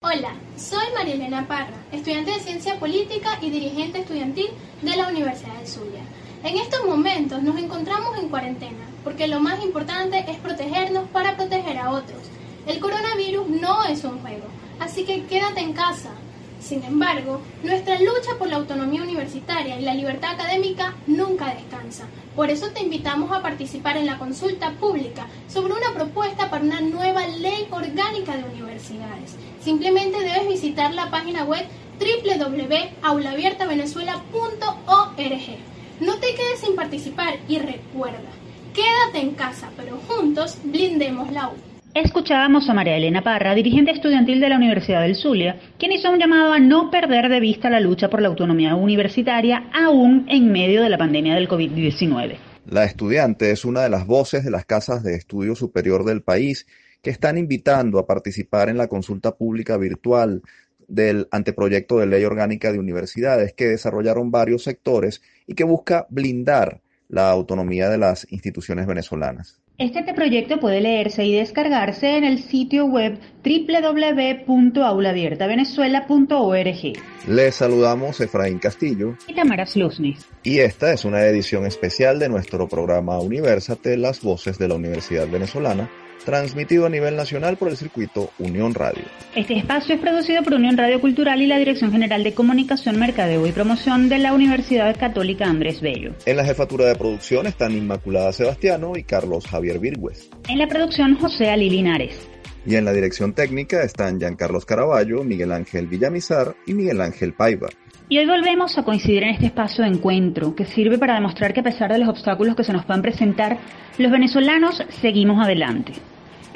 Hola, soy María Elena Parra, estudiante de Ciencia Política y dirigente estudiantil de la Universidad de Zulia. En estos momentos nos encontramos en cuarentena, porque lo más importante es protegernos para proteger a otros. El coronavirus no es un juego, así que quédate en casa. Sin embargo, nuestra lucha por la autonomía universitaria y la libertad académica nunca descansa. Por eso te invitamos a participar en la consulta pública sobre una propuesta para una nueva ley orgánica de universidades. Simplemente debes visitar la página web www.aulaabiertavenezuela.org. No te quedes sin participar y recuerda, quédate en casa, pero juntos blindemos la U. Escuchábamos a María Elena Parra, dirigente estudiantil de la Universidad del Zulia, quien hizo un llamado a no perder de vista la lucha por la autonomía universitaria aún en medio de la pandemia del COVID-19. La estudiante es una de las voces de las casas de estudio superior del país que están invitando a participar en la consulta pública virtual del anteproyecto de ley orgánica de universidades que desarrollaron varios sectores y que busca blindar la autonomía de las instituciones venezolanas. Este proyecto puede leerse y descargarse en el sitio web www.aulaabiertavenezuela.org. Les saludamos Efraín Castillo y Tamara Slusnis. Y esta es una edición especial de nuestro programa Universate, las voces de la Universidad Venezolana, transmitido a nivel nacional por el circuito Unión Radio. Este espacio es producido por Unión Radio Cultural y la Dirección General de Comunicación, Mercadeo y Promoción de la Universidad Católica Andrés Bello. En la jefatura de producción están Inmaculada Sebastiano y Carlos Javier Virgües. En la producción José Ali Linares. Y en la dirección técnica están Giancarlos Caraballo, Miguel Ángel Villamizar y Miguel Ángel Paiva. Y hoy volvemos a coincidir en este espacio de encuentro que sirve para demostrar que a pesar de los obstáculos que se nos puedan presentar, los venezolanos seguimos adelante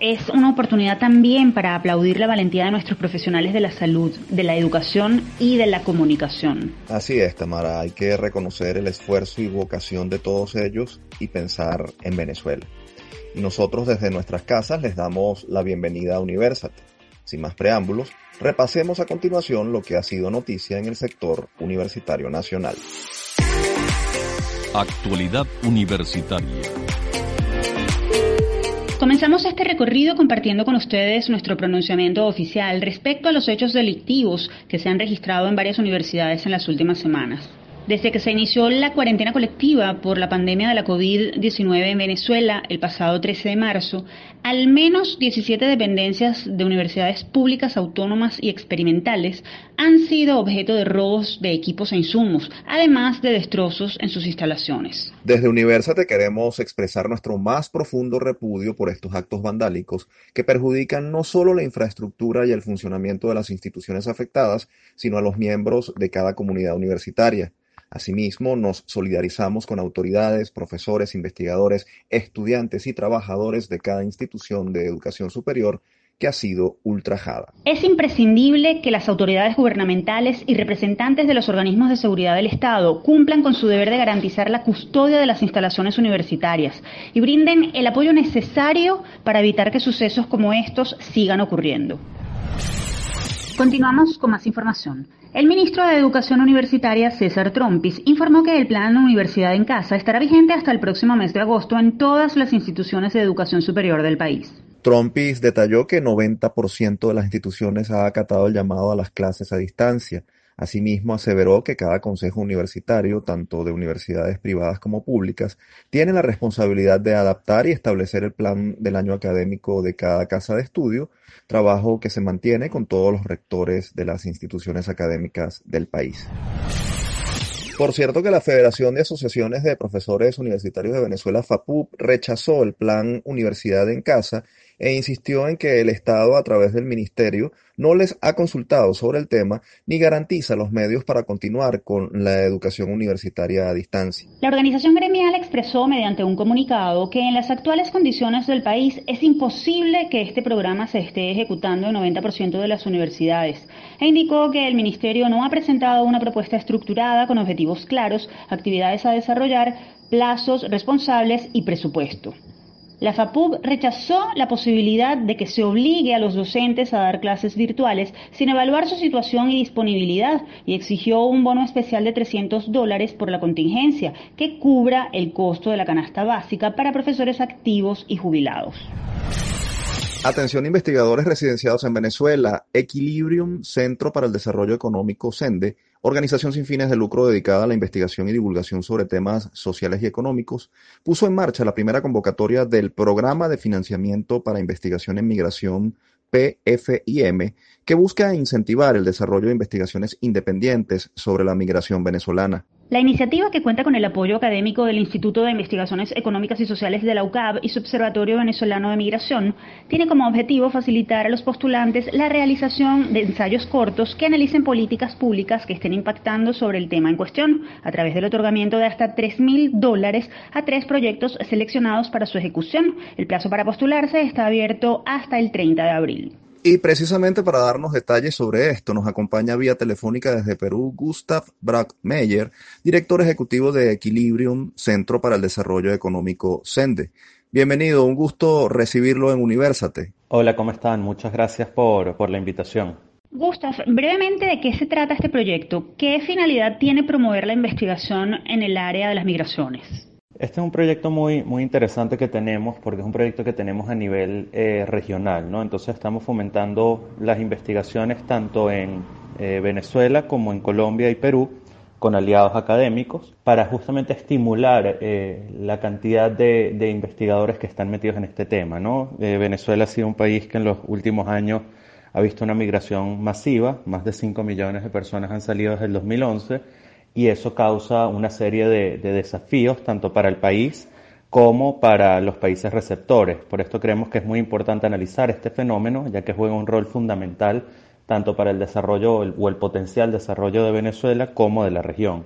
es una oportunidad también para aplaudir la valentía de nuestros profesionales de la salud, de la educación y de la comunicación. Así es, Tamara, hay que reconocer el esfuerzo y vocación de todos ellos y pensar en Venezuela. Y nosotros desde nuestras casas les damos la bienvenida a Universate. Sin más preámbulos, repasemos a continuación lo que ha sido noticia en el sector universitario nacional. Actualidad universitaria. Comenzamos este recorrido compartiendo con ustedes nuestro pronunciamiento oficial respecto a los hechos delictivos que se han registrado en varias universidades en las últimas semanas. Desde que se inició la cuarentena colectiva por la pandemia de la COVID-19 en Venezuela el pasado 13 de marzo, al menos 17 dependencias de universidades públicas autónomas y experimentales han sido objeto de robos de equipos e insumos, además de destrozos en sus instalaciones. Desde Universate queremos expresar nuestro más profundo repudio por estos actos vandálicos que perjudican no solo la infraestructura y el funcionamiento de las instituciones afectadas, sino a los miembros de cada comunidad universitaria. Asimismo, nos solidarizamos con autoridades, profesores, investigadores, estudiantes y trabajadores de cada institución de educación superior que ha sido ultrajada. Es imprescindible que las autoridades gubernamentales y representantes de los organismos de seguridad del Estado cumplan con su deber de garantizar la custodia de las instalaciones universitarias y brinden el apoyo necesario para evitar que sucesos como estos sigan ocurriendo. Continuamos con más información. El ministro de Educación Universitaria, César Trompis, informó que el plan Universidad en Casa estará vigente hasta el próximo mes de agosto en todas las instituciones de educación superior del país. Trompis detalló que 90% de las instituciones ha acatado el llamado a las clases a distancia Asimismo, aseveró que cada consejo universitario, tanto de universidades privadas como públicas, tiene la responsabilidad de adaptar y establecer el plan del año académico de cada casa de estudio, trabajo que se mantiene con todos los rectores de las instituciones académicas del país. Por cierto que la Federación de Asociaciones de Profesores Universitarios de Venezuela, FAPUP, rechazó el plan Universidad en Casa e insistió en que el Estado, a través del Ministerio, no les ha consultado sobre el tema ni garantiza los medios para continuar con la educación universitaria a distancia. La organización gremial expresó mediante un comunicado que en las actuales condiciones del país es imposible que este programa se esté ejecutando en 90% de las universidades e indicó que el Ministerio no ha presentado una propuesta estructurada con objetivos claros, actividades a desarrollar, plazos responsables y presupuesto. La FAPUB rechazó la posibilidad de que se obligue a los docentes a dar clases virtuales sin evaluar su situación y disponibilidad y exigió un bono especial de 300 dólares por la contingencia que cubra el costo de la canasta básica para profesores activos y jubilados. Atención investigadores residenciados en Venezuela, Equilibrium Centro para el Desarrollo Económico CENDE, organización sin fines de lucro dedicada a la investigación y divulgación sobre temas sociales y económicos, puso en marcha la primera convocatoria del Programa de Financiamiento para Investigación en Migración PFIM, que busca incentivar el desarrollo de investigaciones independientes sobre la migración venezolana. La iniciativa, que cuenta con el apoyo académico del Instituto de Investigaciones Económicas y Sociales de la UCAB y su Observatorio Venezolano de Migración, tiene como objetivo facilitar a los postulantes la realización de ensayos cortos que analicen políticas públicas que estén impactando sobre el tema en cuestión, a través del otorgamiento de hasta 3 mil dólares a tres proyectos seleccionados para su ejecución. El plazo para postularse está abierto hasta el 30 de abril. Y precisamente para darnos detalles sobre esto, nos acompaña vía telefónica desde Perú Gustav Brackmeyer, director ejecutivo de Equilibrium, Centro para el Desarrollo Económico CENDE. Bienvenido, un gusto recibirlo en Universate. Hola, ¿cómo están? Muchas gracias por, por la invitación. Gustav, brevemente, ¿de qué se trata este proyecto? ¿Qué finalidad tiene promover la investigación en el área de las migraciones? Este es un proyecto muy, muy interesante que tenemos porque es un proyecto que tenemos a nivel eh, regional, ¿no? Entonces estamos fomentando las investigaciones tanto en eh, Venezuela como en Colombia y Perú con aliados académicos para justamente estimular eh, la cantidad de, investigadores que están metidos en este tema, ¿no? Venezuela ha sido un país que en los últimos años ha visto una migración masiva, más de 5 millones de personas han salido desde el 2011 y eso causa una serie de, desafíos tanto para el país como para los países receptores. Por esto creemos que es muy importante analizar este fenómeno, ya que juega un rol fundamental tanto para el desarrollo o el potencial desarrollo de Venezuela como de la región.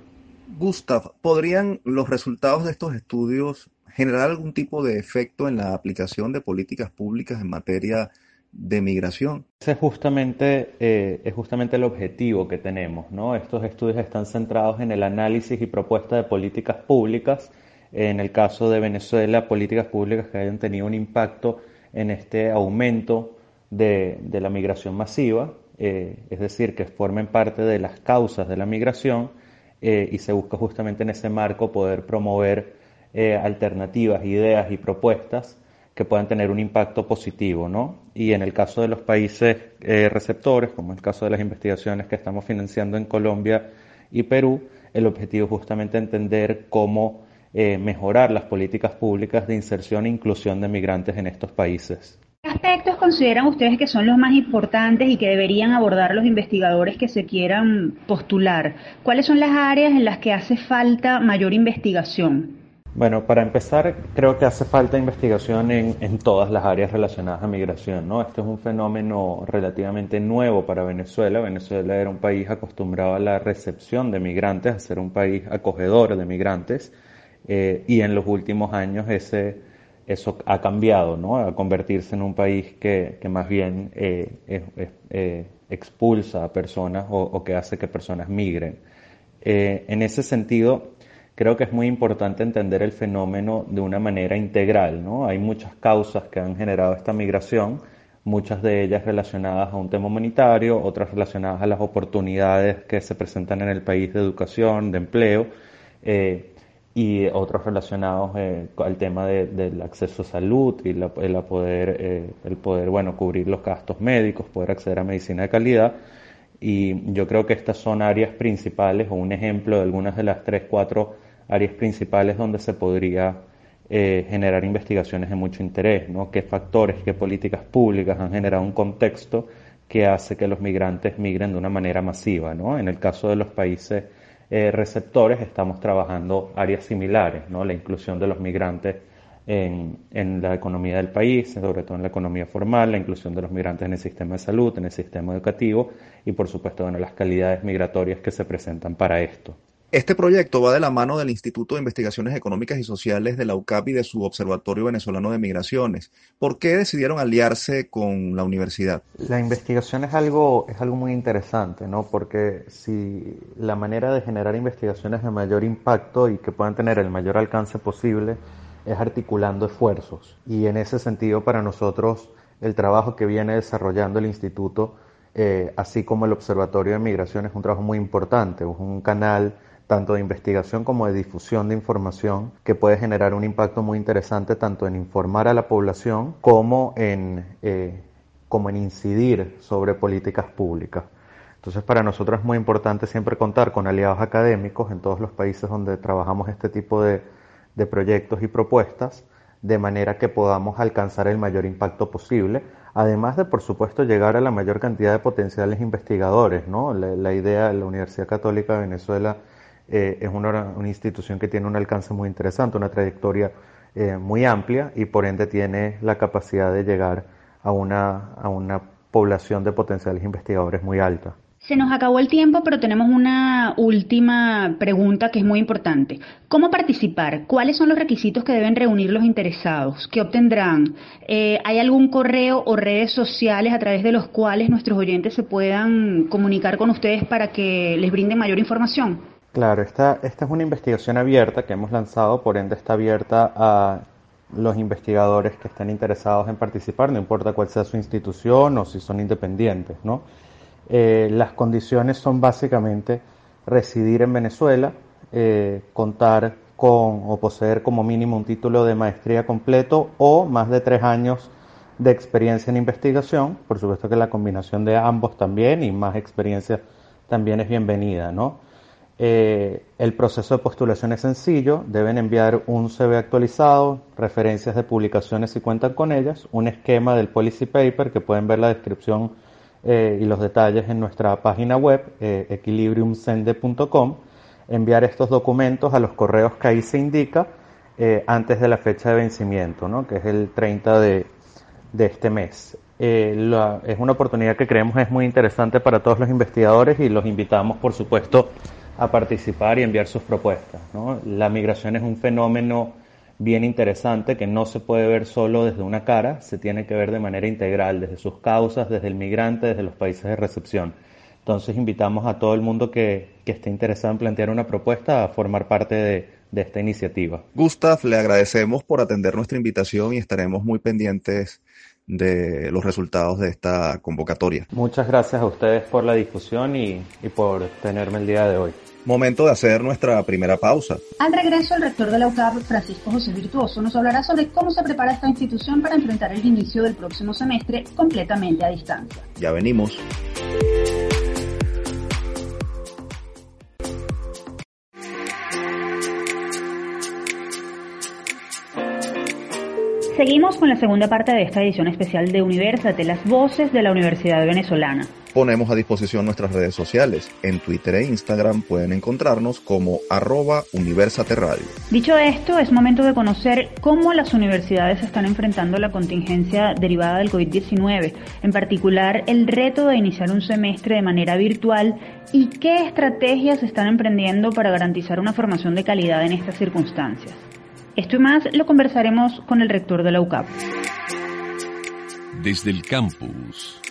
Gustav, ¿podrían los resultados de estos estudios generar algún tipo de efecto en la aplicación de políticas públicas en materia de migración. Ese es justamente, eh, es justamente el objetivo que tenemos. ¿no? Estos estudios están centrados en el análisis y propuesta de políticas públicas. En el caso de Venezuela, políticas públicas que hayan tenido un impacto en este aumento de, de la migración masiva, eh, es decir, que formen parte de las causas de la migración eh, y se busca justamente en ese marco poder promover alternativas, ideas y propuestas que puedan tener un impacto positivo, ¿no? Y en el caso de los países eh, receptores, como en el caso de las investigaciones que estamos financiando en Colombia y Perú, el objetivo es justamente entender cómo eh, mejorar las políticas públicas de inserción e inclusión de migrantes en estos países. ¿Qué aspectos consideran ustedes que son los más importantes y que deberían abordar los investigadores que se quieran postular? ¿Cuáles son las áreas en las que hace falta mayor investigación? Bueno, para empezar, creo que hace falta investigación en, todas las áreas relacionadas a migración, ¿no? Este es un fenómeno relativamente nuevo para Venezuela. Venezuela era un país acostumbrado a la recepción de migrantes, a ser un país acogedor de migrantes, eh, y en los últimos años ese, eso ha cambiado, ¿no? A convertirse en un país que, más bien eh, eh, expulsa a personas o, que hace que personas migren. en ese sentido, creo que es muy importante entender el fenómeno de una manera integral. ¿no? Hay muchas causas que han generado esta migración, muchas de ellas relacionadas a un tema humanitario, otras relacionadas a las oportunidades que se presentan en el país de educación, de empleo, eh, y otros relacionados eh, al tema del acceso a salud y la, el, poder, eh, el poder bueno, cubrir los gastos médicos, poder acceder a medicina de calidad. Y yo creo que estas son áreas principales o un ejemplo de algunas de las tres, cuatro áreas principales donde se podría eh, generar investigaciones de mucho interés, ¿no? qué factores, qué políticas públicas han generado un contexto que hace que los migrantes migren de una manera masiva. ¿no? En el caso de los países eh, receptores estamos trabajando áreas similares, ¿no? la inclusión de los migrantes en, en, la economía del país, sobre todo en la economía formal, la inclusión de los migrantes en el sistema de salud, en el sistema educativo y por supuesto bueno, las calidades migratorias que se presentan para esto. Este proyecto va de la mano del Instituto de Investigaciones Económicas y Sociales de la UCAP y de su Observatorio Venezolano de Migraciones. ¿Por qué decidieron aliarse con la universidad? La investigación es algo, es algo muy interesante, ¿no? Porque si la manera de generar investigaciones de mayor impacto y que puedan tener el mayor alcance posible es articulando esfuerzos. Y en ese sentido, para nosotros, el trabajo que viene desarrollando el instituto, eh, así como el Observatorio de Migración, es un trabajo muy importante, es un canal tanto de investigación como de difusión de información, que puede generar un impacto muy interesante tanto en informar a la población como en, eh, como en incidir sobre políticas públicas. Entonces para nosotros es muy importante siempre contar con aliados académicos en todos los países donde trabajamos este tipo de, de proyectos y propuestas, de manera que podamos alcanzar el mayor impacto posible, además de, por supuesto, llegar a la mayor cantidad de potenciales investigadores. ¿no? La, idea de la Universidad Católica de Venezuela eh, es una, una, institución que tiene un alcance muy interesante, una trayectoria eh, muy amplia y por ende tiene la capacidad de llegar a una, a una población de potenciales investigadores muy alta. Se nos acabó el tiempo, pero tenemos una última pregunta que es muy importante. ¿Cómo participar? ¿Cuáles son los requisitos que deben reunir los interesados? ¿Qué obtendrán? Eh, ¿Hay algún correo o redes sociales a través de los cuales nuestros oyentes se puedan comunicar con ustedes para que les brinden mayor información? Claro, esta, esta es una investigación abierta que hemos lanzado, por ende está abierta a los investigadores que estén interesados en participar, no importa cuál sea su institución o si son independientes, ¿no? Eh, las condiciones son básicamente residir en Venezuela, eh, contar con o poseer como mínimo un título de maestría completo o más de tres años de experiencia en investigación. Por supuesto que la combinación de ambos también y más experiencia también es bienvenida, ¿no? Eh, el proceso de postulación es sencillo, deben enviar un CV actualizado, referencias de publicaciones si cuentan con ellas, un esquema del policy paper que pueden ver la descripción eh, y los detalles en nuestra página web eh, equilibriumsende.com, enviar estos documentos a los correos que ahí se indica antes de la fecha de vencimiento, ¿no? que es el 30 de, de este mes. es una oportunidad que creemos es muy interesante para todos los investigadores y los invitamos, por supuesto, a participar y enviar sus propuestas. La migración es un fenómeno bien interesante que no se puede ver solo desde una cara, se tiene que ver de manera integral, desde sus causas, desde el migrante, desde los países de recepción. Entonces invitamos a todo el mundo que, que esté interesado en plantear una propuesta a formar parte de, de esta iniciativa. Gustav, le agradecemos por atender nuestra invitación y estaremos muy pendientes de los resultados de esta convocatoria. Muchas gracias a ustedes por la discusión y, y por tenerme el día de hoy. Momento de hacer nuestra primera pausa. Al regreso, el rector de la UCAP, Francisco José Virtuoso, nos hablará sobre cómo se prepara esta institución para enfrentar el inicio del próximo semestre completamente a distancia. Ya venimos. Seguimos con la segunda parte de esta edición especial de Universate, las voces de la Universidad Venezolana. Ponemos a disposición nuestras redes sociales. En Twitter e Instagram pueden encontrarnos como arroba Universate Radio. Dicho esto, es momento de conocer cómo las universidades están enfrentando la contingencia derivada del COVID-19, en particular el reto de iniciar un semestre de manera virtual y qué estrategias están emprendiendo para garantizar una formación de calidad en estas circunstancias. Esto y más lo conversaremos con el rector de la UCAP. Desde el campus.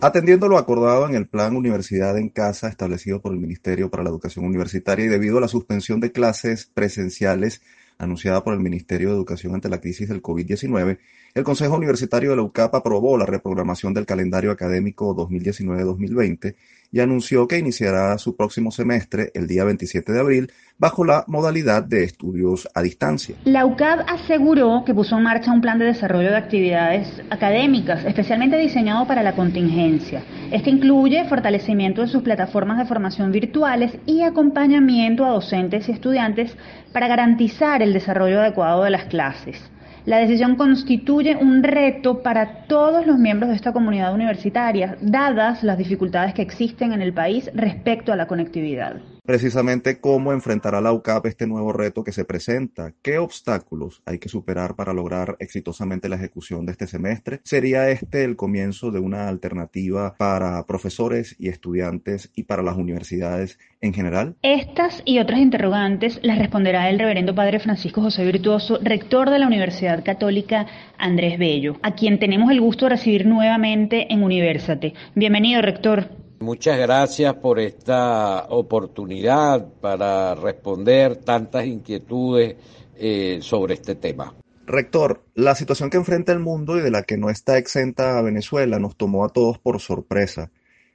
Atendiendo lo acordado en el Plan Universidad en Casa establecido por el Ministerio para la Educación Universitaria y debido a la suspensión de clases presenciales anunciada por el Ministerio de Educación ante la crisis del COVID-19, el Consejo Universitario de la UCAP aprobó la reprogramación del calendario académico 2019-2020 y anunció que iniciará su próximo semestre el día 27 de abril bajo la modalidad de estudios a distancia. La UCAD aseguró que puso en marcha un plan de desarrollo de actividades académicas especialmente diseñado para la contingencia. Este incluye fortalecimiento de sus plataformas de formación virtuales y acompañamiento a docentes y estudiantes para garantizar el desarrollo adecuado de las clases. La decisión constituye un reto para todos los miembros de esta comunidad universitaria, dadas las dificultades que existen en el país respecto a la conectividad precisamente cómo enfrentará la UCAP este nuevo reto que se presenta, qué obstáculos hay que superar para lograr exitosamente la ejecución de este semestre. ¿Sería este el comienzo de una alternativa para profesores y estudiantes y para las universidades en general? Estas y otras interrogantes las responderá el reverendo padre Francisco José Virtuoso, rector de la Universidad Católica Andrés Bello, a quien tenemos el gusto de recibir nuevamente en Universate. Bienvenido, rector. Muchas gracias por esta oportunidad para responder tantas inquietudes eh, sobre este tema. Rector, la situación que enfrenta el mundo y de la que no está exenta Venezuela nos tomó a todos por sorpresa.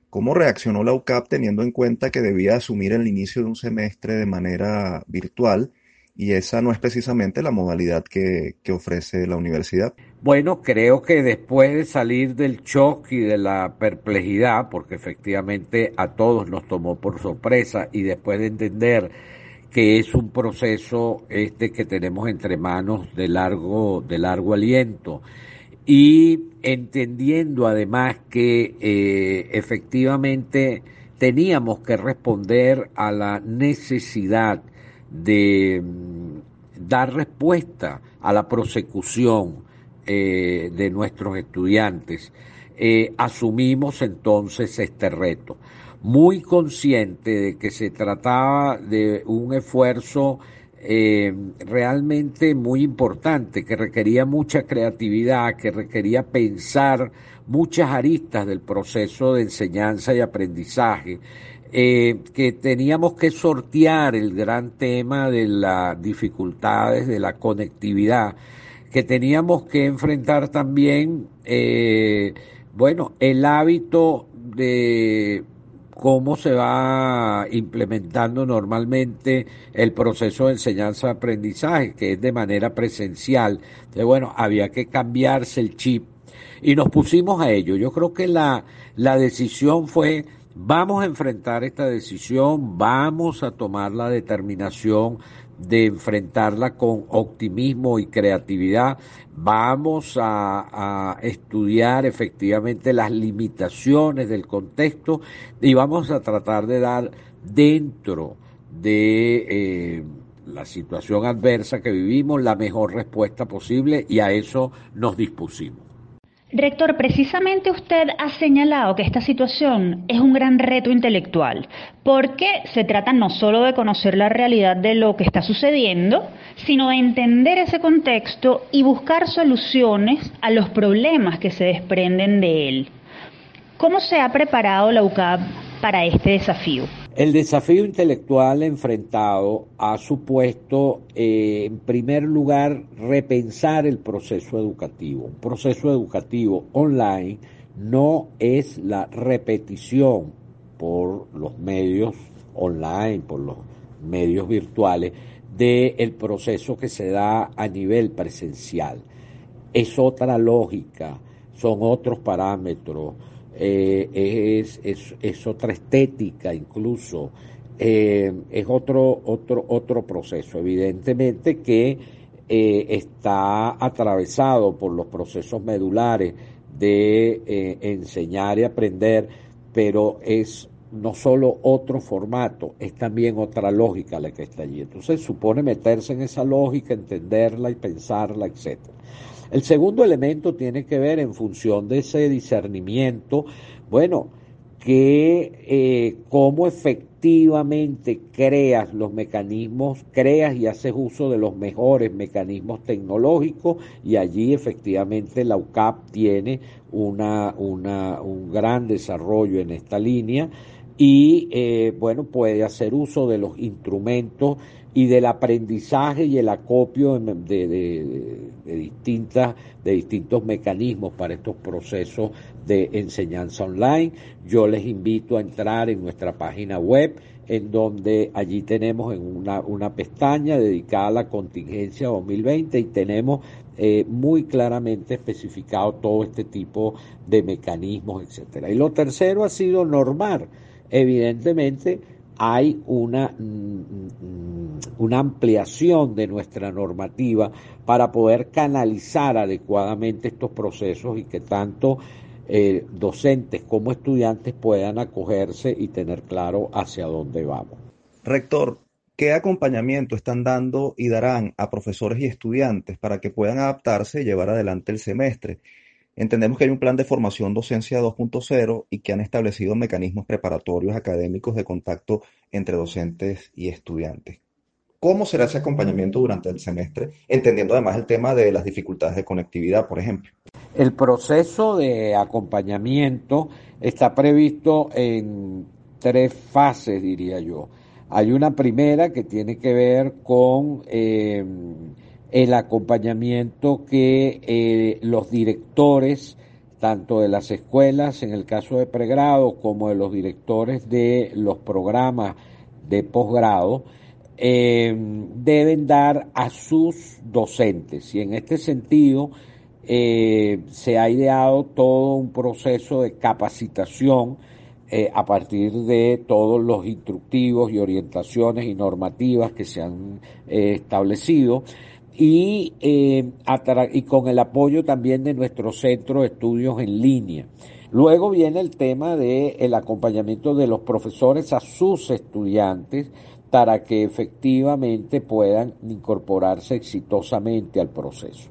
¿Cómo reaccionó la UCAP teniendo en cuenta que debía asumir el inicio de un semestre de manera virtual y esa no es precisamente la modalidad que, que, ofrece la universidad. Bueno, creo que después de salir del shock y de la perplejidad, porque efectivamente a todos nos tomó por sorpresa y después de entender que es un proceso este que tenemos entre manos de largo, de largo aliento y entendiendo además que eh, efectivamente teníamos que responder a la necesidad de mm, dar respuesta a la prosecución eh, de nuestros estudiantes, eh, asumimos entonces este reto, muy consciente de que se trataba de un esfuerzo eh, realmente muy importante, que requería mucha creatividad, que requería pensar muchas aristas del proceso de enseñanza y aprendizaje, eh, que teníamos que sortear el gran tema de las dificultades de la conectividad, que teníamos que enfrentar también, eh, bueno, el hábito de cómo se va implementando normalmente el proceso de enseñanza-aprendizaje, que es de manera presencial. Entonces, bueno, había que cambiarse el chip y nos pusimos a ello. Yo creo que la, la decisión fue, vamos a enfrentar esta decisión, vamos a tomar la determinación de enfrentarla con optimismo y creatividad. Vamos a, estudiar efectivamente las limitaciones del contexto y vamos a tratar de dar dentro de eh, la situación adversa que vivimos la mejor respuesta posible y a eso nos dispusimos. Rector, precisamente usted ha señalado que esta situación es un gran reto intelectual, porque se trata no solo de conocer la realidad de lo que está sucediendo, sino de entender ese contexto y buscar soluciones a los problemas que se desprenden de él. ¿Cómo se ha preparado la UCAP para este desafío? El desafío intelectual enfrentado ha supuesto, eh, en primer lugar, repensar el proceso educativo. Un proceso educativo online no es la repetición por los medios online, por los medios virtuales, del proceso que se da a nivel presencial. Es otra lógica, son otros parámetros, eh, es, es, es, otra estética incluso, eh, es otro, otro, otro proceso, evidentemente que eh, está atravesado por los procesos medulares de enseñar y aprender, pero es no solo otro formato, es también otra lógica la que está allí. Entonces supone meterse en esa lógica, entenderla y pensarla, etcétera. El segundo elemento tiene que ver en función de ese discernimiento, bueno, que eh, cómo efectivamente creas los mecanismos, creas y haces uso de los mejores mecanismos tecnológicos y allí efectivamente la UCAP tiene una, un gran desarrollo en esta línea y eh, bueno, puede hacer uso de los instrumentos y del aprendizaje y el acopio de, distintas, de distintos mecanismos para estos procesos de enseñanza online. Yo les invito a entrar en nuestra página web, en donde allí tenemos en una, una pestaña dedicada a la contingencia 2020 y tenemos eh, muy claramente especificado todo este tipo de mecanismos, etcétera. Y lo tercero ha sido normar, evidentemente, hay una, mm, mm, una ampliación de nuestra normativa para poder canalizar adecuadamente estos procesos y que tanto eh, docentes como estudiantes puedan acogerse y tener claro hacia dónde vamos. Rector, ¿qué acompañamiento están dando y darán a profesores y estudiantes para que puedan adaptarse y llevar adelante el semestre? Entendemos que hay un plan de formación docencia 2.0 y que han establecido mecanismos preparatorios académicos de contacto entre docentes y estudiantes. ¿Cómo será ese acompañamiento durante el semestre? Entendiendo además el tema de las dificultades de conectividad, por ejemplo. El proceso de acompañamiento está previsto en tres fases, diría yo. Hay una primera que tiene que ver con eh, el acompañamiento que eh, los directores tanto de las escuelas en el caso de pregrado como de los directores de los programas de posgrado, eh, deben dar a sus docentes. Y en este sentido eh, se ha ideado todo un proceso de capacitación a partir de todos los instructivos y orientaciones y normativas que se han establecido y, y con el apoyo también de nuestro centro de estudios en línea. Luego viene el tema del el acompañamiento de los profesores a sus estudiantes para que efectivamente puedan incorporarse exitosamente al proceso.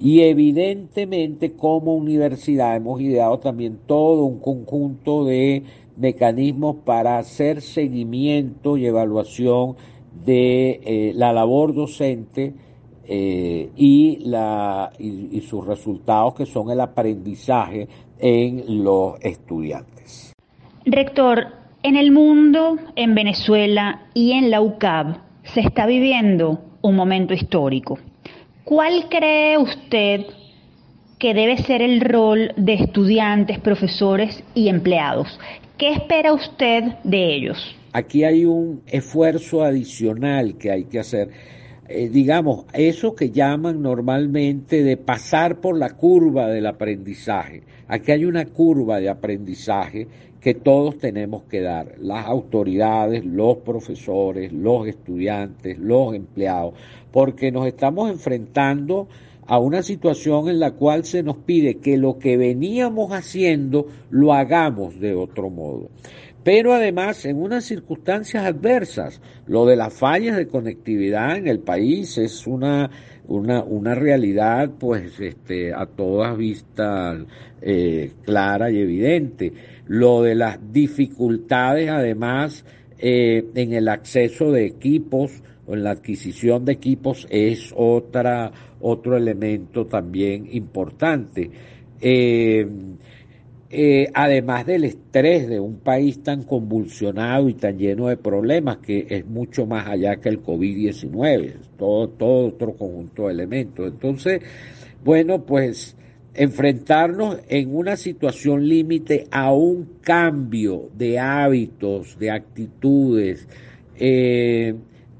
Y evidentemente como universidad hemos ideado también todo un conjunto de mecanismos para hacer seguimiento y evaluación de eh, la labor docente eh, y, la, y sus resultados que son el aprendizaje en los estudiantes. Rector, en el mundo, en Venezuela y en la UCAB se está viviendo un momento histórico. ¿Cuál cree usted que debe ser el rol de estudiantes, profesores y empleados? ¿Qué espera usted de ellos? Aquí hay un esfuerzo adicional que hay que hacer. Eh, digamos, eso que llaman normalmente de pasar por la curva del aprendizaje. Aquí hay una curva de aprendizaje que todos tenemos que dar, las autoridades, los profesores, los estudiantes, los empleados, porque nos estamos enfrentando a una situación en la cual se nos pide que lo que veníamos haciendo lo hagamos de otro modo. Pero además en unas circunstancias adversas, lo de las fallas de conectividad en el país es una una, una realidad pues este, a todas vistas eh, clara y evidente. Lo de las dificultades además eh, en el acceso de equipos o en la adquisición de equipos es otra, otro elemento también importante. Eh, eh, además del estrés de un país tan convulsionado y tan lleno de problemas, que es mucho más allá que el COVID-19, todo, todo otro conjunto de elementos. Entonces, bueno, pues enfrentarnos en una situación límite a un cambio de hábitos, de actitudes, eh,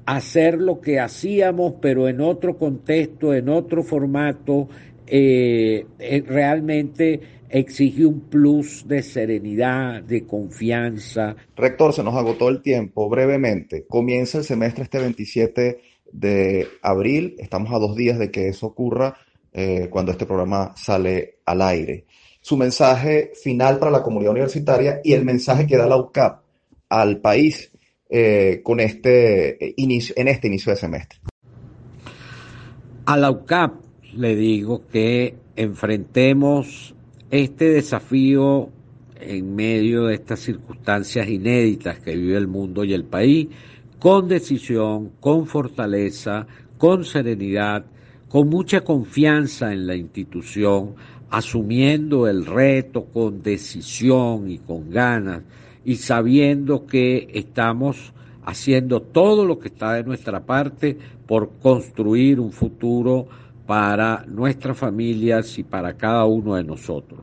hacer lo que hacíamos, pero en otro contexto, en otro formato, eh, realmente exige un plus de serenidad, de confianza. Rector, se nos agotó el tiempo. Brevemente, comienza el semestre este 27 de abril. Estamos a dos días de que eso ocurra eh, cuando este programa sale al aire. Su mensaje final para la comunidad universitaria y el mensaje que da la UCAP al país eh, con este eh, inicio, en este inicio de semestre. A la UCAP le digo que enfrentemos este desafío en medio de estas circunstancias inéditas que vive el mundo y el país, con decisión, con fortaleza, con serenidad, con mucha confianza en la institución, asumiendo el reto con decisión y con ganas y sabiendo que estamos haciendo todo lo que está de nuestra parte por construir un futuro para nuestras familias y para cada uno de nosotros.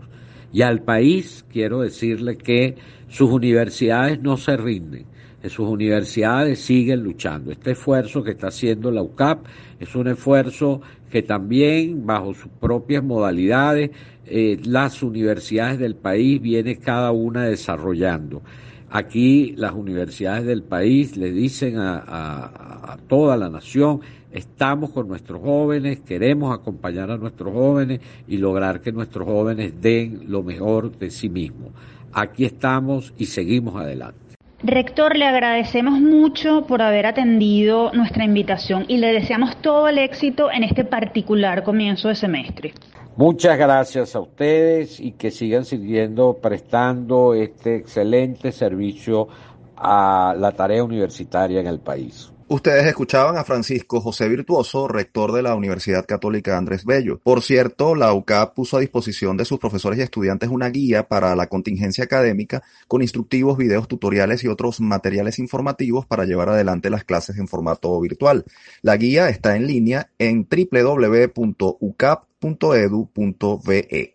Y al país quiero decirle que sus universidades no se rinden, sus universidades siguen luchando. Este esfuerzo que está haciendo la UCAP es un esfuerzo que también bajo sus propias modalidades eh, las universidades del país viene cada una desarrollando. Aquí las universidades del país le dicen a toda la nación Estamos con nuestros jóvenes, queremos acompañar a nuestros jóvenes y lograr que nuestros jóvenes den lo mejor de sí mismos. Aquí estamos y seguimos adelante. Rector, le agradecemos mucho por haber atendido nuestra invitación y le deseamos todo el éxito en este particular comienzo de semestre. Muchas gracias a ustedes y que sigan siguiendo prestando este excelente servicio a la tarea universitaria en el país. Ustedes escuchaban a Francisco José Virtuoso, rector de la Universidad Católica Andrés Bello. Por cierto, la UCAP puso a disposición de sus profesores y estudiantes una guía para la contingencia académica con instructivos, videos, tutoriales y otros materiales informativos para llevar adelante las clases en formato virtual. La guía está en línea en www.ucap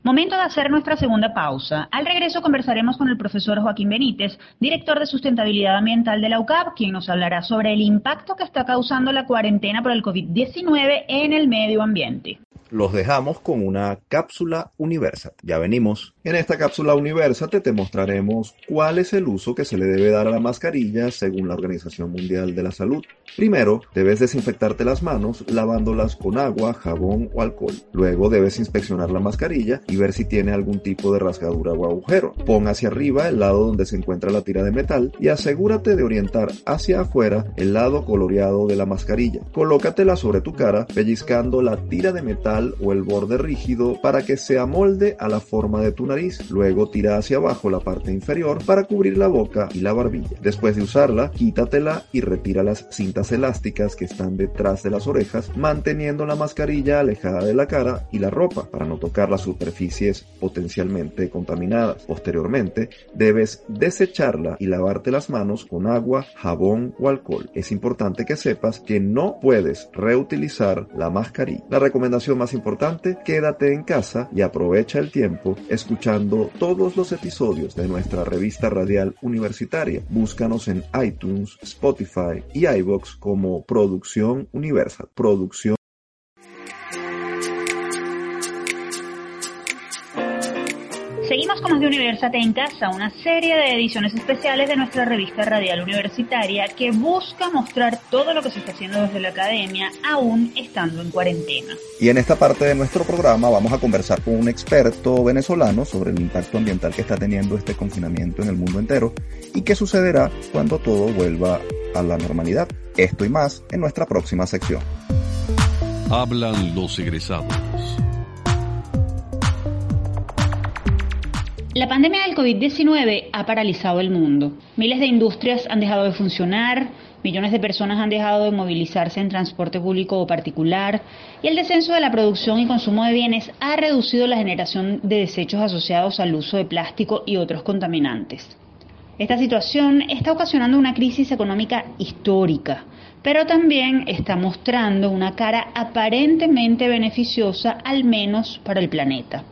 Momento de hacer nuestra segunda pausa. Al regreso conversaremos con el profesor Joaquín Benítez, director de sustentabilidad ambiental de la UCAP, quien nos hablará sobre el impacto que está causando la cuarentena por el COVID-19 en el medio ambiente los dejamos con una cápsula Universat. Ya venimos. En esta cápsula Universat te mostraremos cuál es el uso que se le debe dar a la mascarilla según la Organización Mundial de la Salud. Primero, debes desinfectarte las manos lavándolas con agua, jabón o alcohol. Luego debes inspeccionar la mascarilla y ver si tiene algún tipo de rasgadura o agujero. Pon hacia arriba el lado donde se encuentra la tira de metal y asegúrate de orientar hacia afuera el lado coloreado de la mascarilla. Colócatela sobre tu cara pellizcando la tira de metal o el borde rígido para que se amolde a la forma de tu nariz. Luego tira hacia abajo la parte inferior para cubrir la boca y la barbilla. Después de usarla, quítatela y retira las cintas elásticas que están detrás de las orejas, manteniendo la mascarilla alejada de la cara y la ropa para no tocar las superficies potencialmente contaminadas. Posteriormente, debes desecharla y lavarte las manos con agua, jabón o alcohol. Es importante que sepas que no puedes reutilizar la mascarilla. La recomendación más importante, quédate en casa y aprovecha el tiempo escuchando todos los episodios de nuestra revista radial universitaria. Búscanos en iTunes, Spotify y iBox como Producción Universal. Producción Seguimos con más de Universate en Casa, una serie de ediciones especiales de nuestra revista radial universitaria que busca mostrar todo lo que se está haciendo desde la academia, aún estando en cuarentena. Y en esta parte de nuestro programa vamos a conversar con un experto venezolano sobre el impacto ambiental que está teniendo este confinamiento en el mundo entero y qué sucederá cuando todo vuelva a la normalidad. Esto y más en nuestra próxima sección. Hablan los egresados. La pandemia del COVID-19 ha paralizado el mundo. Miles de industrias han dejado de funcionar, millones de personas han dejado de movilizarse en transporte público o particular y el descenso de la producción y consumo de bienes ha reducido la generación de desechos asociados al uso de plástico y otros contaminantes. Esta situación está ocasionando una crisis económica histórica, pero también está mostrando una cara aparentemente beneficiosa, al menos para el planeta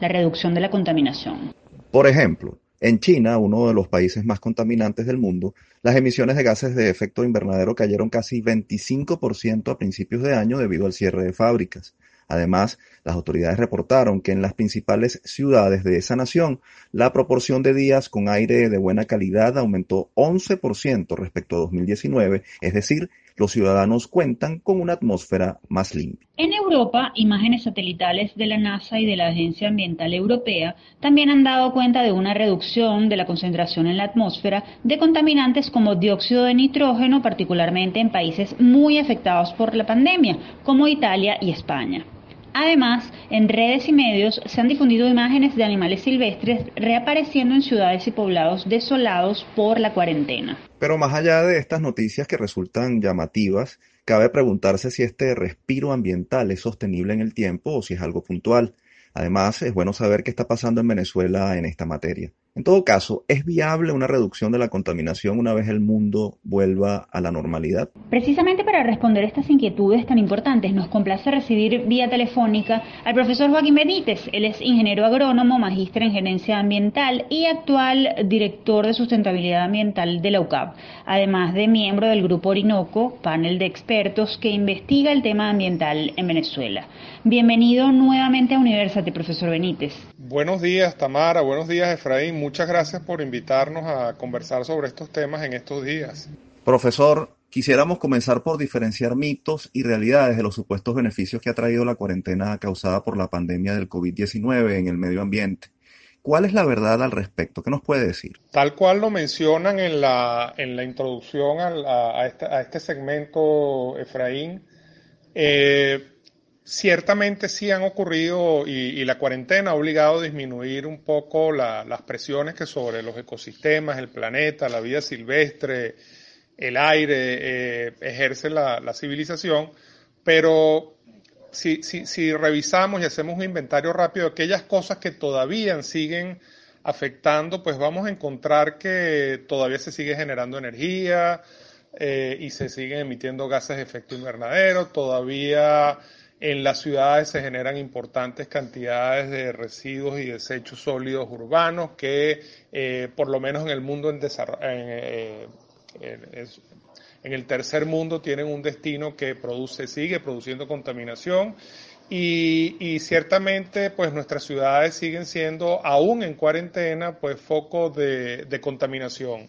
la reducción de la contaminación. Por ejemplo, en China, uno de los países más contaminantes del mundo, las emisiones de gases de efecto invernadero cayeron casi 25% a principios de año debido al cierre de fábricas. Además, las autoridades reportaron que en las principales ciudades de esa nación, la proporción de días con aire de buena calidad aumentó 11% respecto a 2019, es decir, los ciudadanos cuentan con una atmósfera más limpia. En Europa, imágenes satelitales de la NASA y de la Agencia Ambiental Europea también han dado cuenta de una reducción de la concentración en la atmósfera de contaminantes como dióxido de nitrógeno, particularmente en países muy afectados por la pandemia, como Italia y España. Además, en redes y medios se han difundido imágenes de animales silvestres reapareciendo en ciudades y poblados desolados por la cuarentena. Pero más allá de estas noticias que resultan llamativas, cabe preguntarse si este respiro ambiental es sostenible en el tiempo o si es algo puntual. Además, es bueno saber qué está pasando en Venezuela en esta materia. En todo caso, ¿es viable una reducción de la contaminación una vez el mundo vuelva a la normalidad? Precisamente para responder estas inquietudes tan importantes, nos complace recibir vía telefónica al profesor Joaquín Benítez. Él es ingeniero agrónomo, magíster en gerencia ambiental y actual director de sustentabilidad ambiental de la UCAP, además de miembro del Grupo Orinoco, panel de expertos que investiga el tema ambiental en Venezuela. Bienvenido nuevamente a Universate, profesor Benítez. Buenos días, Tamara. Buenos días, Efraín. Muchas gracias por invitarnos a conversar sobre estos temas en estos días. Profesor, quisiéramos comenzar por diferenciar mitos y realidades de los supuestos beneficios que ha traído la cuarentena causada por la pandemia del COVID-19 en el medio ambiente. ¿Cuál es la verdad al respecto? ¿Qué nos puede decir? Tal cual lo mencionan en la, en la introducción a, este, a este, segmento, Efraín, eh, Ciertamente sí han ocurrido y, la cuarentena ha obligado a disminuir un poco las presiones que sobre los ecosistemas, el planeta, la vida silvestre, el aire eh, ejerce la, civilización, pero si, si, si revisamos y hacemos un inventario rápido de aquellas cosas que todavía siguen afectando, pues vamos a encontrar que todavía se sigue generando energía eh, y se siguen emitiendo gases de efecto invernadero, todavía En las ciudades se generan importantes cantidades de residuos y desechos sólidos urbanos que, eh, por lo menos en el mundo en, eh, en el tercer mundo, tienen un destino que produce, sigue produciendo contaminación. Y, ciertamente, pues nuestras ciudades siguen siendo, aún en cuarentena, pues focos de, de contaminación.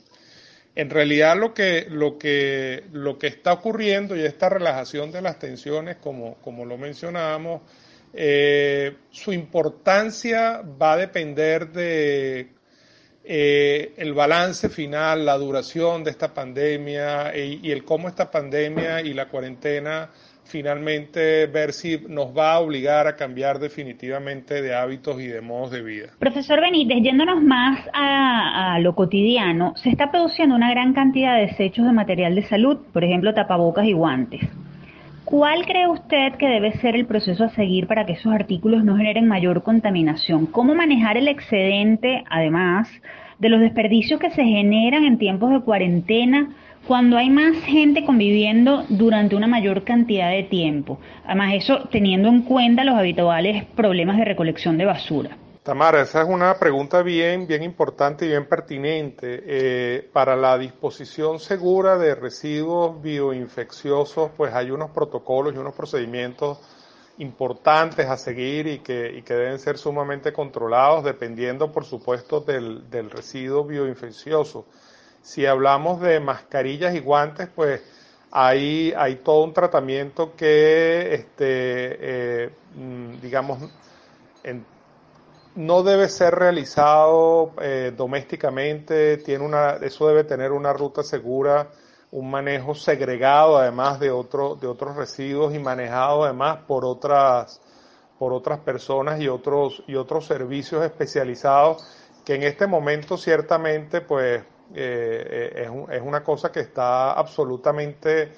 En realidad lo que, lo que, lo que está ocurriendo y esta relajación de las tensiones, como, como lo mencionábamos, eh, su importancia va a depender de eh, el balance final, la duración de esta pandemia y, y el cómo esta pandemia y la cuarentena finalmente ver si nos va a obligar a cambiar definitivamente de hábitos y de modos de vida. Profesor Benítez, yéndonos más a, lo cotidiano, se está produciendo una gran cantidad de desechos de material de salud, por ejemplo, tapabocas y guantes. ¿Cuál cree usted que debe ser el proceso a seguir para que esos artículos no generen mayor contaminación? ¿Cómo manejar el excedente, además, de los desperdicios que se generan en tiempos de cuarentena cuando hay más gente conviviendo durante una mayor cantidad de tiempo. Además, eso teniendo en cuenta los habituales problemas de recolección de basura. Tamara, esa es una pregunta bien, bien importante y bien pertinente. Eh, para la disposición segura de residuos bioinfecciosos, pues hay unos protocolos y unos procedimientos importantes a seguir y que, deben ser sumamente controlados dependiendo, por supuesto, del, del residuo bioinfeccioso. Si hablamos de mascarillas y guantes, pues hay, hay todo un tratamiento que, este, eh, mm, digamos, no debe ser realizado eh, domésticamente, tiene una, eso debe tener una ruta segura, un manejo segregado además de, otro, de otros residuos y manejado además por otras, por otras personas y otros, y otros servicios especializados que en este momento ciertamente pues eh, eh, es, una cosa que está absolutamente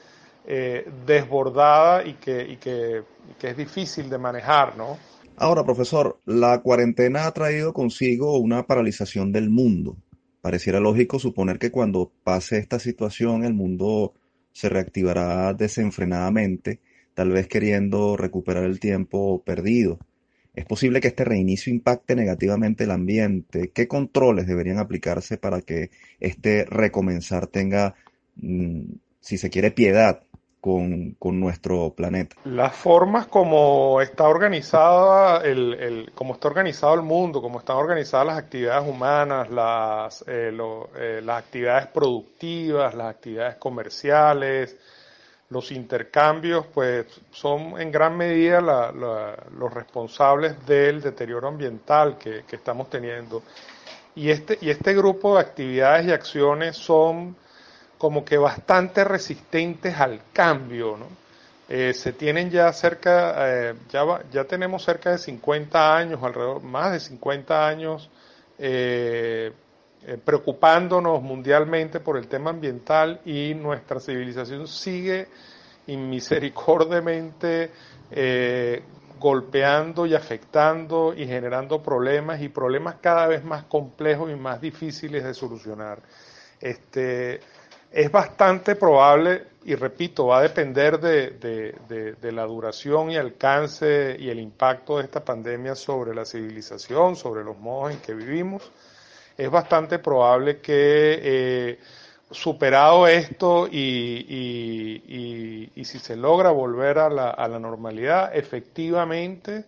eh, desbordada y, que, y que, que, es difícil de manejar, ¿no? Ahora, profesor, la cuarentena ha traído consigo una paralización del mundo. Pareciera lógico suponer que cuando pase esta situación el mundo se reactivará desenfrenadamente, tal vez queriendo recuperar el tiempo perdido. Es posible que este reinicio impacte negativamente el ambiente. ¿Qué controles deberían aplicarse para que este recomenzar tenga, mm, si se quiere, piedad con, nuestro planeta? Las formas como está organizada el, el, está organizado el mundo, como están organizadas las actividades humanas, las, eh, eh, las actividades productivas, las actividades comerciales, los intercambios pues son en gran medida los responsables del deterioro ambiental que, estamos teniendo. Y este, y este grupo de actividades y acciones son como que bastante resistentes al cambio, ¿no? Eh, se tienen ya cerca, eh, ya, ya tenemos cerca de 50 años, alrededor, más de 50 años, eh, preocupándonos mundialmente por el tema ambiental y nuestra civilización sigue inmisericordiamente eh, golpeando y afectando y generando problemas y problemas cada vez más complejos y más difíciles de solucionar. Este, es bastante probable, y repito, va a depender de, de, la duración y alcance y el impacto de esta pandemia sobre la civilización, sobre los modos en que vivimos, es bastante probable que eh, superado esto y, y, si se logra volver a la, a la normalidad, efectivamente,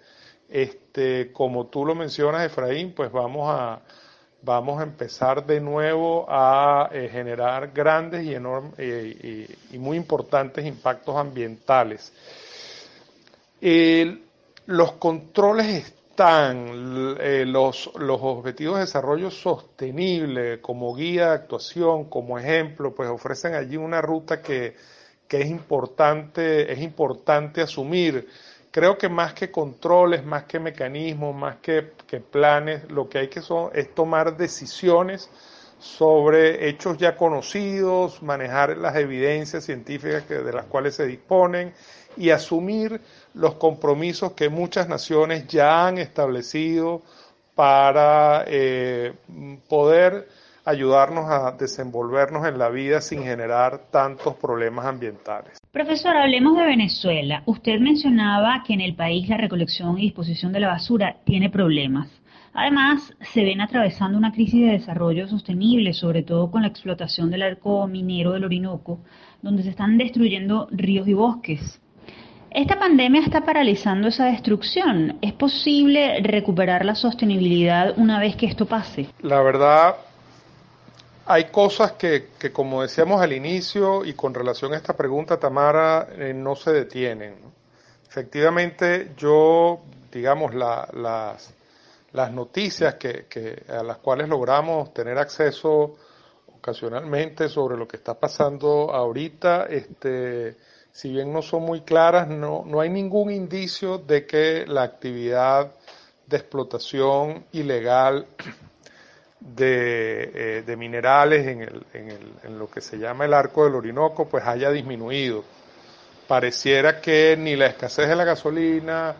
este, como tú lo mencionas, Efraín, pues vamos a, vamos a empezar de nuevo a eh, generar grandes y, enormes, eh, y, muy importantes impactos ambientales. los controles están eh, los, los objetivos de desarrollo sostenible como guía de actuación, como ejemplo, pues ofrecen allí una ruta que, que es importante, es importante asumir. Creo que más que controles, más que mecanismos, más que, que planes, lo que hay que son, es tomar decisiones sobre hechos ya conocidos, manejar las evidencias científicas que, de las cuales se disponen y asumir los compromisos que muchas naciones ya han establecido para eh, poder ayudarnos a desenvolvernos en la vida sin generar tantos problemas ambientales. Profesor, hablemos de Venezuela. Usted mencionaba que en el país la recolección y disposición de la basura tiene problemas. Además, se ven atravesando una crisis de desarrollo sostenible, sobre todo con la explotación del arco minero del Orinoco, donde se están destruyendo ríos y bosques. Esta pandemia está paralizando esa destrucción. ¿Es posible recuperar la sostenibilidad una vez que esto pase? La verdad, hay cosas que, como decíamos al inicio y con relación a esta pregunta, Tamara, eh, no se detienen. Efectivamente, yo, digamos, las, las noticias que, a las cuales logramos tener acceso ocasionalmente sobre lo que está pasando ahorita, este, si bien no son muy claras, no, no hay ningún indicio de que la actividad de explotación ilegal de, eh, minerales en, el, en, el, en lo que se llama el arco del Orinoco pues haya disminuido. Pareciera que ni la escasez de la gasolina,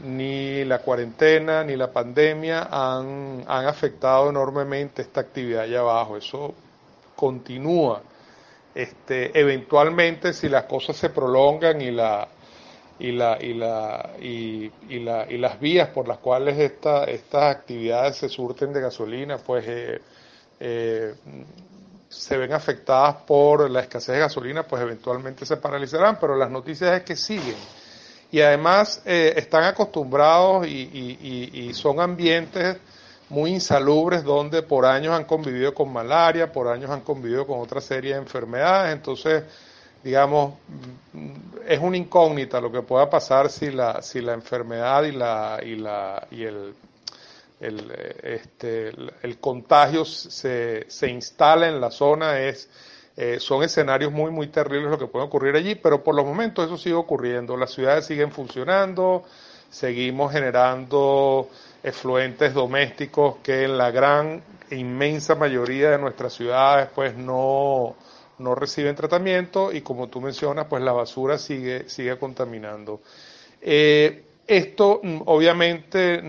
ni la cuarentena, ni la pandemia han, han afectado enormemente esta actividad allá abajo. Eso continúa. Este, eventualmente, si las cosas se prolongan y la y la y la y, la y las vías por las cuales esta, estas actividades se surten de gasolina, pues eh, eh, se ven afectadas por la escasez de gasolina, pues eventualmente se paralizarán, pero las noticias es que siguen. Y además eh, están acostumbrados y, son ambientes muy insalubres donde por años han convivido con malaria, por años han convivido con otra serie de enfermedades, entonces digamos es una incógnita lo que pueda pasar si la si la enfermedad y la y la y el el, este, el contagio se, se instala en la zona es eh, son escenarios muy, muy terribles lo que puede ocurrir allí, pero por los momentos eso sigue ocurriendo. Las ciudades siguen funcionando, seguimos generando efluentes domésticos que en la gran e inmensa mayoría de nuestras ciudades pues no, no reciben tratamiento y como tú mencionas pues la basura sigue, sigue contaminando. Eh, esto mm, obviamente,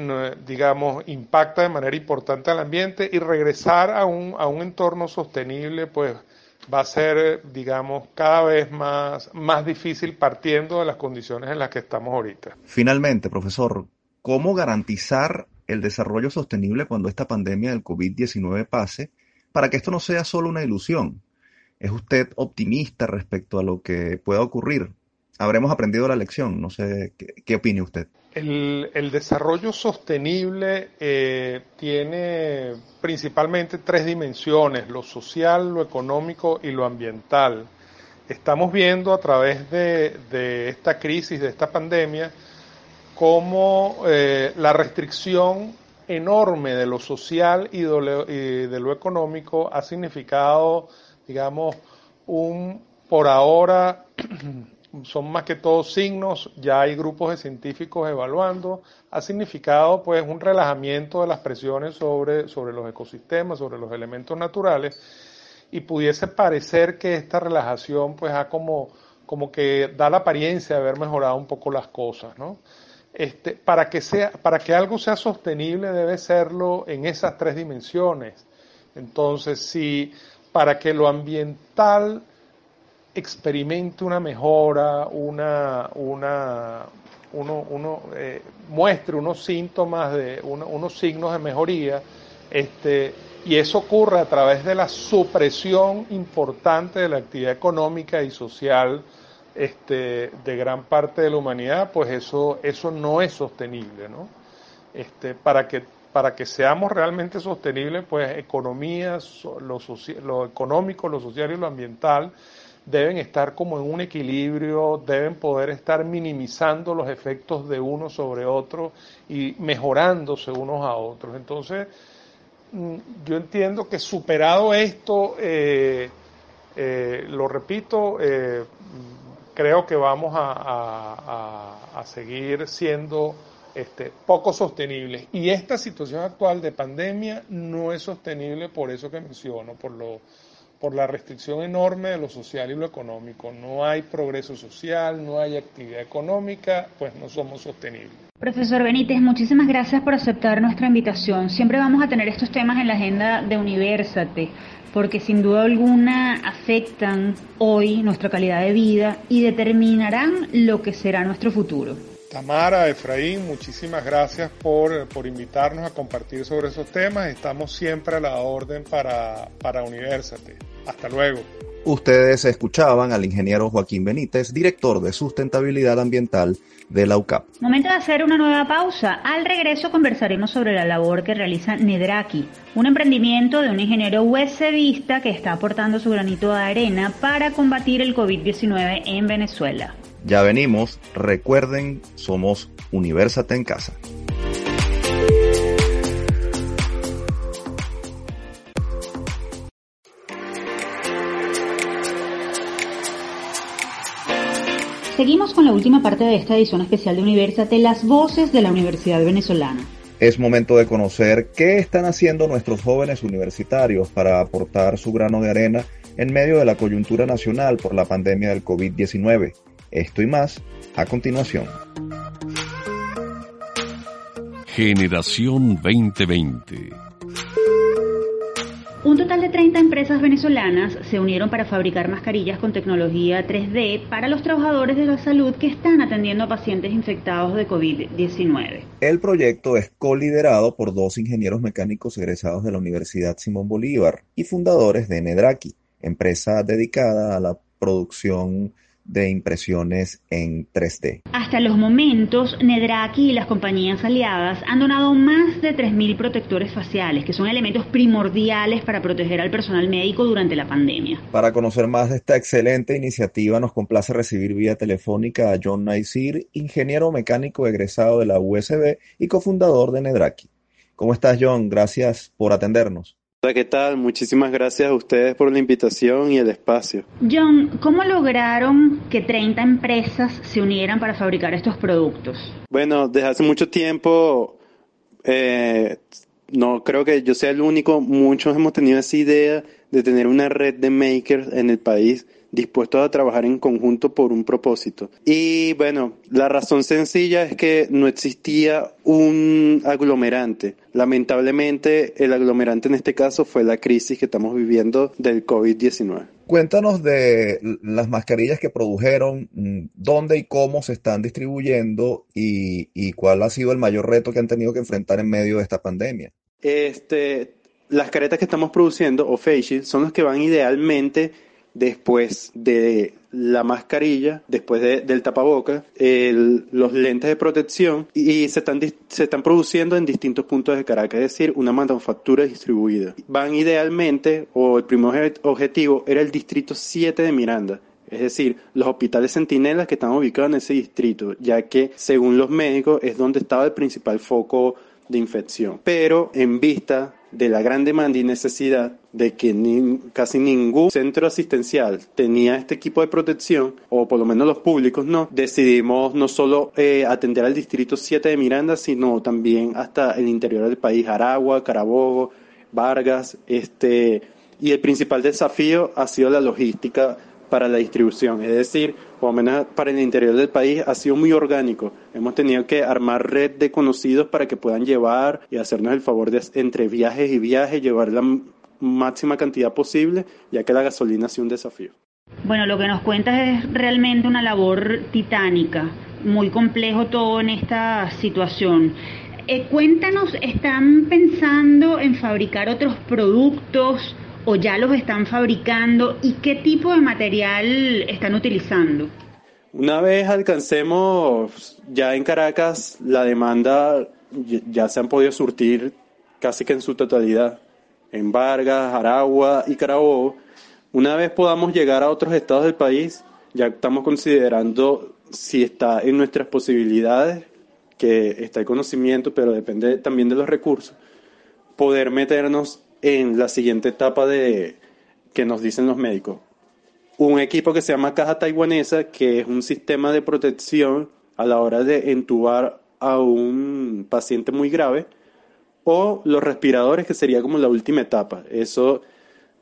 digamos, impacta de manera importante al ambiente y regresar a un, a un entorno sostenible, pues va a ser, digamos, cada vez más, más difícil partiendo de las condiciones en las que estamos ahorita. Finalmente, profesor, ¿cómo garantizar el desarrollo sostenible cuando esta pandemia del COVID-19 pase para que esto no sea solo una ilusión? ¿Es usted optimista respecto a lo que pueda ocurrir? ¿Habremos aprendido la lección? No sé, ¿qué, opine usted? El, desarrollo sostenible eh, tiene principalmente tres dimensiones, lo social, lo económico y lo ambiental. Estamos viendo a través de, esta crisis, de esta pandemia, cómo eh, la restricción enorme de lo social y de lo económico ha significado, digamos, un por ahora son más que todo signos, ya hay grupos de científicos evaluando, ha significado pues un relajamiento de las presiones sobre, sobre los ecosistemas, sobre los elementos naturales, y pudiese parecer que esta relajación pues ha como, como que da la apariencia de haber mejorado un poco las cosas, ¿no? Este, para que sea, para que algo sea sostenible debe serlo en esas tres dimensiones. Entonces, si para que lo ambiental experimente una mejora, una, una, uno, uno eh, muestre unos síntomas de unos signos de mejoría, este, y eso ocurre a través de la supresión importante de la actividad económica y social este, de gran parte de la humanidad, pues eso, eso no es sostenible, ¿no? Este, para que para que seamos realmente sostenibles, pues economía, lo, económico, lo social y lo ambiental deben estar como en un equilibrio, deben poder estar minimizando los efectos de uno sobre otro y mejorándose unos a otros. Entonces, mm, yo entiendo que superado esto, eh, eh, lo repito, eh, creo que vamos a, a, seguir siendo este, poco sostenibles. Y esta situación actual de pandemia no es sostenible por eso que menciono, por lo por la restricción enorme de lo social y lo económico. No hay progreso social, no hay actividad económica, pues no somos sostenibles. Profesor Benítez, muchísimas gracias por aceptar nuestra invitación. Siempre vamos a tener estos temas en la agenda de Universate, porque sin duda alguna afectan hoy nuestra calidad de vida y determinarán lo que será nuestro futuro. Tamara, Efraín, muchísimas gracias por, por, invitarnos a compartir sobre esos temas. Estamos siempre a la orden para, para Universate. Hasta luego. Ustedes escuchaban al ingeniero Joaquín Benítez, director de sustentabilidad ambiental de la UCAP. Momento de hacer una nueva pausa. Al regreso conversaremos sobre la labor que realiza Nedraki, un emprendimiento de un ingeniero USBista que está aportando su granito de arena para combatir el COVID-19 en Venezuela. Ya venimos, recuerden, somos Universate en casa. Seguimos con la última parte de esta edición especial de Universate, las voces de la Universidad Venezolana. Es momento de conocer qué están haciendo nuestros jóvenes universitarios para aportar su grano de arena en medio de la coyuntura nacional por la pandemia del COVID-19. Esto y más a continuación. Generación 2020 un total de 30 empresas venezolanas se unieron para fabricar mascarillas con tecnología 3D para los trabajadores de la salud que están atendiendo a pacientes infectados de COVID-19. El proyecto es coliderado por dos ingenieros mecánicos egresados de la Universidad Simón Bolívar y fundadores de Nedraki, empresa dedicada a la producción de impresiones en 3D. Hasta los momentos, Nedraki y las compañías aliadas han donado más de 3.000 protectores faciales, que son elementos primordiales para proteger al personal médico durante la pandemia. Para conocer más de esta excelente iniciativa, nos complace recibir vía telefónica a John Naisir, ingeniero mecánico egresado de la USB y cofundador de Nedraki. ¿Cómo estás, John? Gracias por atendernos. Hola, ¿qué tal? Muchísimas gracias a ustedes por la invitación y el espacio. John, ¿cómo lograron que 30 empresas se unieran para fabricar estos productos? Bueno, desde hace mucho tiempo, eh, no creo que yo sea el único, muchos hemos tenido esa idea de tener una red de makers en el país dispuestos a trabajar en conjunto por un propósito. Y bueno, la razón sencilla es que no existía un aglomerante. Lamentablemente, el aglomerante en este caso fue la crisis que estamos viviendo del COVID-19. Cuéntanos de las mascarillas que produjeron, mm, dónde y cómo se están distribuyendo y, y cuál ha sido el mayor reto que han tenido que enfrentar en medio de esta pandemia. Este, las caretas que estamos produciendo, o face shield, son las que van idealmente después de la mascarilla, después del tapaboca, los lentes de protección y, se, están, se están produciendo en distintos puntos de Caracas, es decir, una manufactura distribuida. Van idealmente, o el primer objetivo era el distrito 7 de Miranda, es decir, los hospitales centinelas que están ubicados en ese distrito, ya que según los médicos es donde estaba el principal foco de infección. Pero en vista de la gran demanda y necesidad de que casi ningún centro asistencial tenía este equipo de protección, o por lo menos los públicos no, decidimos no solo eh, atender al distrito 7 de Miranda, sino también hasta el interior del país, Aragua, Carabobo, Vargas, este, y el principal desafío ha sido la logística para la distribución, es decir, por lo menos para el interior del país ha sido muy orgánico. Hemos tenido que armar red de conocidos para que puedan llevar y hacernos el favor de entre viajes y viajes llevar la máxima cantidad posible, ya que la gasolina ha sido un desafío. Bueno, lo que nos cuentas es realmente una labor titánica, muy complejo todo en esta situación. Eh, cuéntanos, ¿están pensando en fabricar otros productos? O ya los están fabricando y qué tipo de material están utilizando? Una vez alcancemos ya en Caracas la demanda, ya se han podido surtir casi que en su totalidad, en Vargas, Aragua y Carabobo. Una vez podamos llegar a otros estados del país, ya estamos considerando si está en nuestras posibilidades, que está el conocimiento, pero depende también de los recursos, poder meternos en la siguiente etapa de que nos dicen los médicos. Un equipo que se llama caja taiwanesa, que es un sistema de protección a la hora de entubar a un paciente muy grave, o los respiradores, que sería como la última etapa. Eso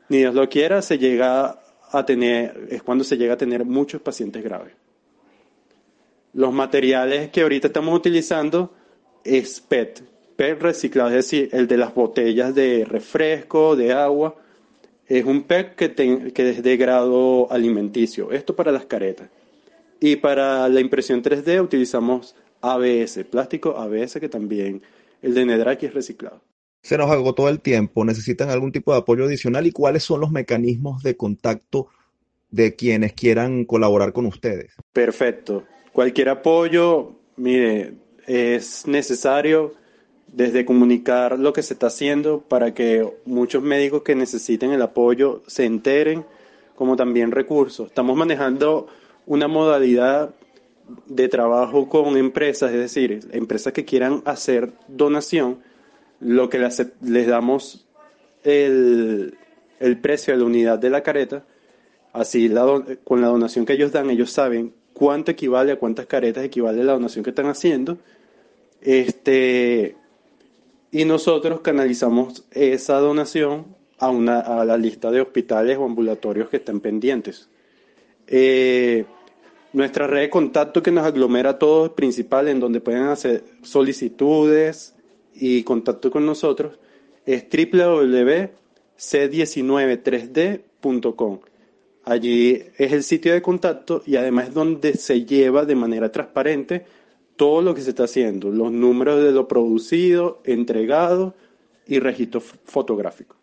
ni Dios lo quiera, se llega a tener, es cuando se llega a tener muchos pacientes graves. Los materiales que ahorita estamos utilizando es PET, PET reciclado, es decir, el de las botellas de refresco, de agua, es un PET que, que es de grado alimenticio. Esto para las caretas. Y para la impresión 3D utilizamos ABS, plástico ABS, que también el de Nedraki es reciclado. Se nos agotó el tiempo, necesitan algún tipo de apoyo adicional y cuáles son los mecanismos de contacto de quienes quieran colaborar con ustedes. Perfecto. Cualquier apoyo, mire, es necesario desde comunicar lo que se está haciendo para que muchos médicos que necesiten el apoyo se enteren, como también recursos. Estamos manejando una modalidad de trabajo con empresas, es decir, empresas que quieran hacer donación, lo que les, damos el, precio de la unidad de la careta, así con la donación que ellos dan, ellos saben cuánto equivale a cuántas caretas equivale la donación que están haciendo. Este, y nosotros canalizamos esa donación a, una, a la lista de hospitales o ambulatorios que están pendientes. Eh, nuestra red de contacto que nos aglomera a todos, principal, en donde pueden hacer solicitudes y contacto con nosotros, es www.c193d.com. Allí es el sitio de contacto y además es donde se lleva de manera transparente todo lo que se está haciendo, los números de lo producido, entregado y registro fotográfico.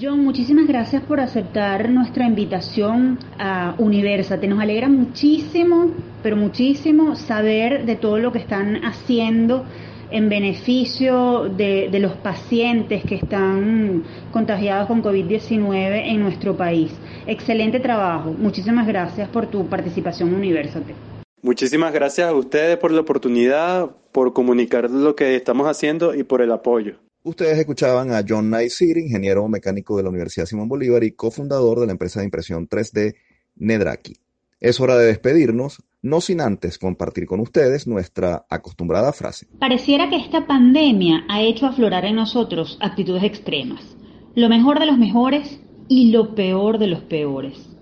John, muchísimas gracias por aceptar nuestra invitación a Universate. Nos alegra muchísimo, pero muchísimo saber de todo lo que están haciendo en beneficio de, de los pacientes que están contagiados con COVID-19 en nuestro país. Excelente trabajo. Muchísimas gracias por tu participación Universate. Muchísimas gracias a ustedes por la oportunidad, por comunicar lo que estamos haciendo y por el apoyo. Ustedes escuchaban a John Naisir, ingeniero mecánico de la Universidad Simón Bolívar y cofundador de la empresa de impresión 3D Nedraki. Es hora de despedirnos, no sin antes compartir con ustedes nuestra acostumbrada frase. Pareciera que esta pandemia ha hecho aflorar en nosotros actitudes extremas, lo mejor de los mejores y lo peor de los peores.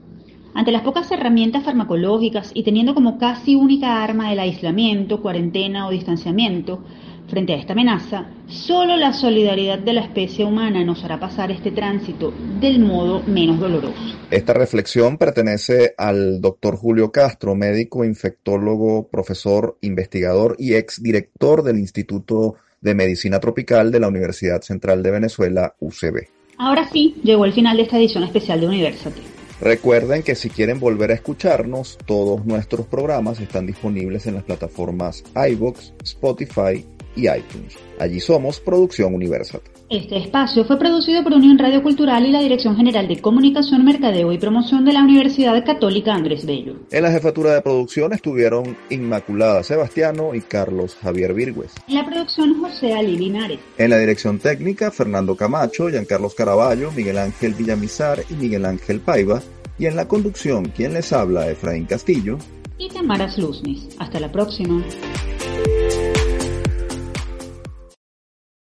Ante las pocas herramientas farmacológicas y teniendo como casi única arma el aislamiento, cuarentena o distanciamiento, Frente a esta amenaza, solo la solidaridad de la especie humana nos hará pasar este tránsito del modo menos doloroso. Esta reflexión pertenece al doctor Julio Castro, médico, infectólogo, profesor, investigador y exdirector del Instituto de Medicina Tropical de la Universidad Central de Venezuela, UCB. Ahora sí, llegó el final de esta edición especial de Universate. Recuerden que si quieren volver a escucharnos, todos nuestros programas están disponibles en las plataformas iVoox, Spotify y iTunes. Allí somos Producción Universal. Este espacio fue producido por Unión Radio Cultural y la Dirección General de Comunicación, Mercadeo y Promoción de la Universidad Católica Andrés Bello. En la jefatura de producción estuvieron Inmaculada Sebastiano y Carlos Javier Virgües. En la producción José Ali Linares. En la dirección técnica Fernando Camacho, Giancarlos Caraballo, Miguel Ángel Villamizar y Miguel Ángel Paiva. Y en la conducción, quien les habla, Efraín Castillo y Tamara Luznis. Hasta la próxima.